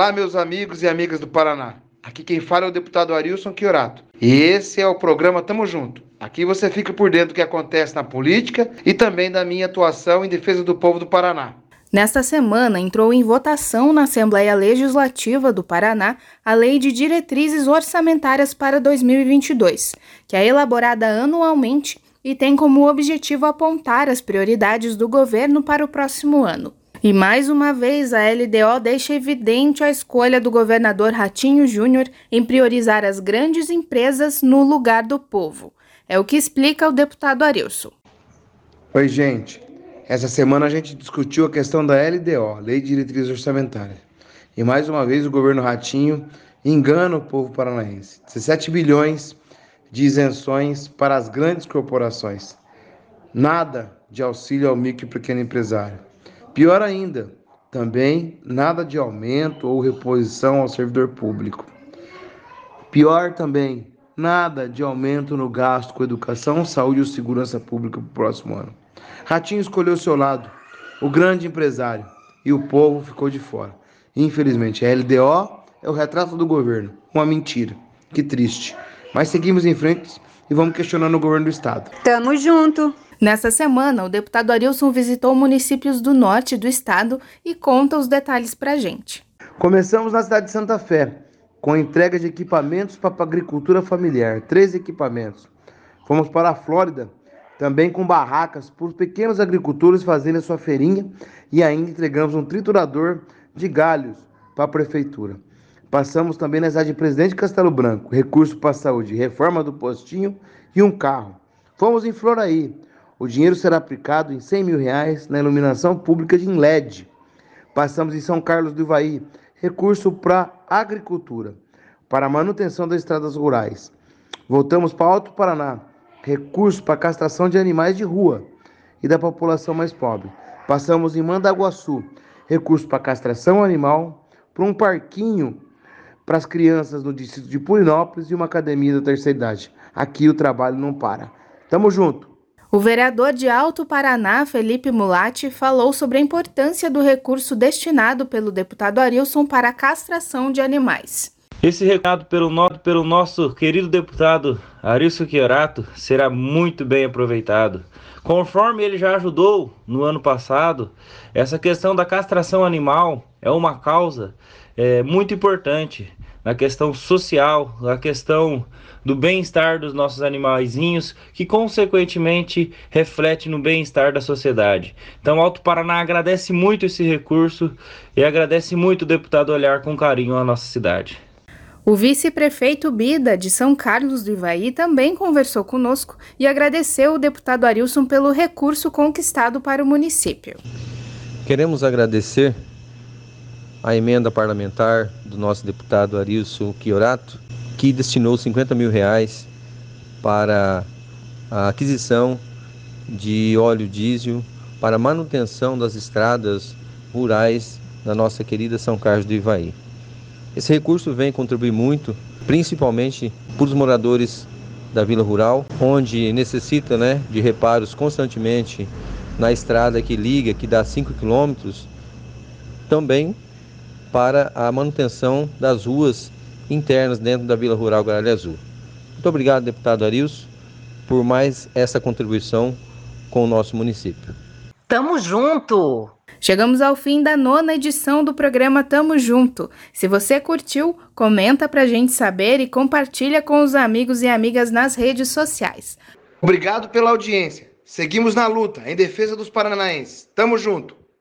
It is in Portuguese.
Olá, meus amigos e amigas do Paraná. Aqui quem fala é o deputado Arilson Chiorato. E esse é o programa Tamo Junto. Aqui você fica por dentro do que acontece na política e também da minha atuação em defesa do povo do Paraná. Nesta semana, entrou em votação na Assembleia Legislativa do Paraná a Lei de Diretrizes Orçamentárias para 2022, que é elaborada anualmente e tem como objetivo apontar as prioridades do governo para o próximo ano. E mais uma vez, a LDO deixa evidente a escolha do governador Ratinho Júnior em priorizar as grandes empresas no lugar do povo. É o que explica o deputado Arilson. Oi, gente. Essa semana a gente discutiu a questão da LDO, Lei de Diretrizes Orçamentárias. E mais uma vez o governo Ratinho engana o povo paranaense. 17 bilhões de isenções para as grandes corporações. Nada de auxílio ao micro e pequeno empresário. Pior ainda, também nada de aumento ou reposição ao servidor público. Pior também, nada de aumento no gasto com educação, saúde ou segurança pública para o próximo ano. Ratinho escolheu seu lado, o grande empresário, e o povo ficou de fora. Infelizmente, a LDO é o retrato do governo, uma mentira. Que triste. Mas seguimos em frente e vamos questionando o governo do estado. Tamo junto. Nessa semana, o deputado Arilson visitou municípios do norte do estado e conta os detalhes para a gente. Começamos na cidade de Santa Fé, com a entrega de equipamentos para a agricultura familiar, três equipamentos. Fomos para a Flórida, também com barracas para os pequenos agricultores fazerem a sua feirinha e ainda entregamos um triturador de galhos para a prefeitura. Passamos também na cidade de Presidente Castelo Branco, recurso para saúde, reforma do postinho e um carro. Fomos em Floraí, o dinheiro será aplicado em 100 mil reais na iluminação pública de LED. Passamos em São Carlos do Ivaí, recurso para agricultura, para manutenção das estradas rurais. Voltamos para Alto Paraná, recurso para castração de animais de rua e da população mais pobre. Passamos em Mandaguaçu, recurso para castração animal, para um parquinho para as crianças no distrito de Purinópolis e uma academia da terceira idade. Aqui o trabalho não para. Tamo junto! O vereador de Alto Paraná, Felipe Mulatti, falou sobre a importância do recurso destinado pelo deputado Arilson para a castração de animais. Esse recado pelo, no, pelo nosso querido deputado Arilson Chiorato será muito bem aproveitado. Conforme ele já ajudou no ano passado, essa questão da castração animal é uma causa é, muito importante na questão social, na questão do bem-estar dos nossos animaizinhos, que consequentemente reflete no bem-estar da sociedade. Então, Alto Paraná agradece muito esse recurso e agradece muito o deputado olhar com carinho a nossa cidade. O vice-prefeito Bida, de São Carlos do Ivaí, também conversou conosco e agradeceu o deputado Arilson pelo recurso conquistado para o município. Queremos agradecer a emenda parlamentar do nosso deputado Arilson Chiorato, que destinou 50 mil reais para a aquisição de óleo diesel para manutenção das estradas rurais da nossa querida São Carlos do Ivaí. Esse recurso vem contribuir muito, principalmente para os moradores da Vila Rural, onde necessita né, de reparos constantemente na estrada que liga, que dá 5 quilômetros, também para a manutenção das ruas internas dentro da Vila Rural Garalha Azul. Muito obrigado, deputado Arilson, por mais essa contribuição com o nosso município. Tamo junto! Chegamos ao fim da nona edição do programa Tamo Junto. Se você curtiu, comenta pra gente saber e compartilha com os amigos e amigas nas redes sociais. Obrigado pela audiência. Seguimos na luta em defesa dos paranaenses. Tamo junto!